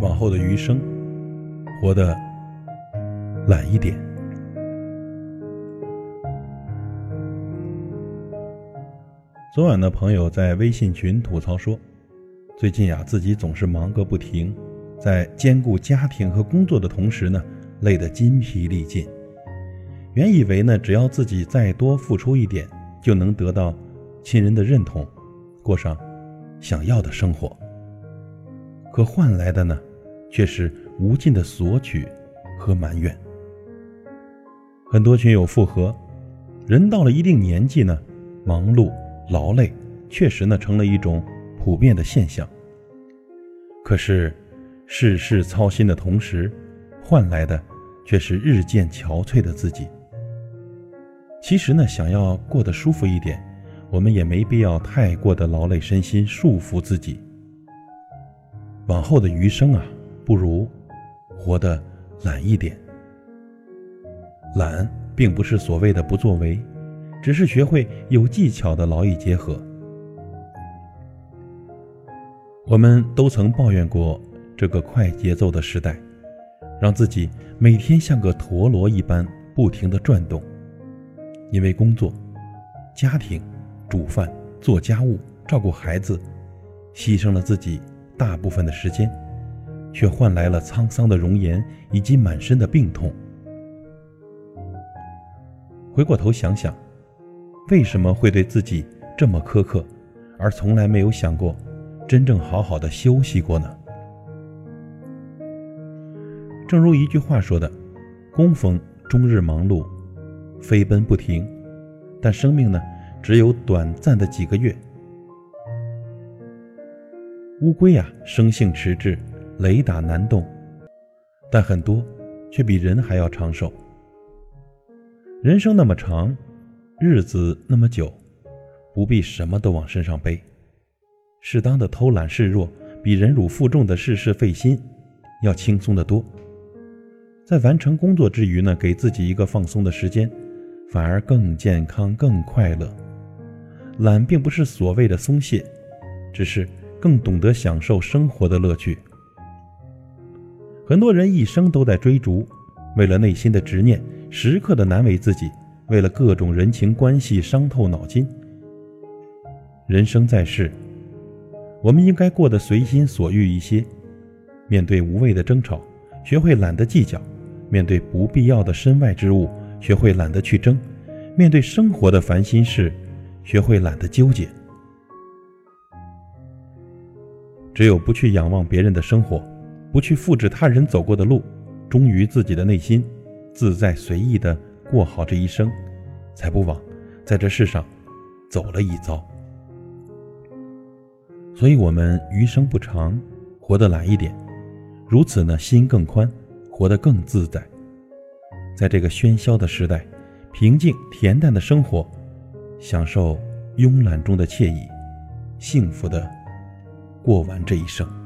往后的余生，活得懒一点。昨晚的朋友在微信群吐槽说，最近呀，自己总是忙个不停，在兼顾家庭和工作的同时呢，累得筋疲力尽。原以为呢，只要自己再多付出一点，就能得到亲人的认同，过上想要的生活。可换来的呢，却是无尽的索取和埋怨。很多群友附和，人到了一定年纪呢，忙碌劳累，确实呢成了一种普遍的现象。可是，事事操心的同时，换来的却是日渐憔悴的自己。其实呢，想要过得舒服一点，我们也没必要太过的劳累身心，束缚自己。往后的余生啊，不如活得懒一点。懒并不是所谓的不作为，只是学会有技巧的劳逸结合。我们都曾抱怨过这个快节奏的时代，让自己每天像个陀螺一般不停地转动，因为工作、家庭、煮饭、做家务、照顾孩子，牺牲了自己。大部分的时间，却换来了沧桑的容颜以及满身的病痛。回过头想想，为什么会对自己这么苛刻，而从来没有想过真正好好的休息过呢？正如一句话说的：“工蜂终日忙碌，飞奔不停，但生命呢，只有短暂的几个月。”乌龟呀，生性迟滞，雷打难动，但很多却比人还要长寿。人生那么长，日子那么久，不必什么都往身上背，适当的偷懒示弱，比忍辱负重的事事费心要轻松得多。在完成工作之余呢，给自己一个放松的时间，反而更健康、更快乐。懒并不是所谓的松懈，只是。更懂得享受生活的乐趣。很多人一生都在追逐，为了内心的执念，时刻的难为自己，为了各种人情关系伤透脑筋。人生在世，我们应该过得随心所欲一些。面对无谓的争吵，学会懒得计较；面对不必要的身外之物，学会懒得去争；面对生活的烦心事，学会懒得纠结。只有不去仰望别人的生活，不去复制他人走过的路，忠于自己的内心，自在随意的过好这一生，才不枉在这世上走了一遭。所以，我们余生不长，活得懒一点，如此呢，心更宽，活得更自在。在这个喧嚣的时代，平静恬淡的生活，享受慵懒中的惬意，幸福的。过完这一生。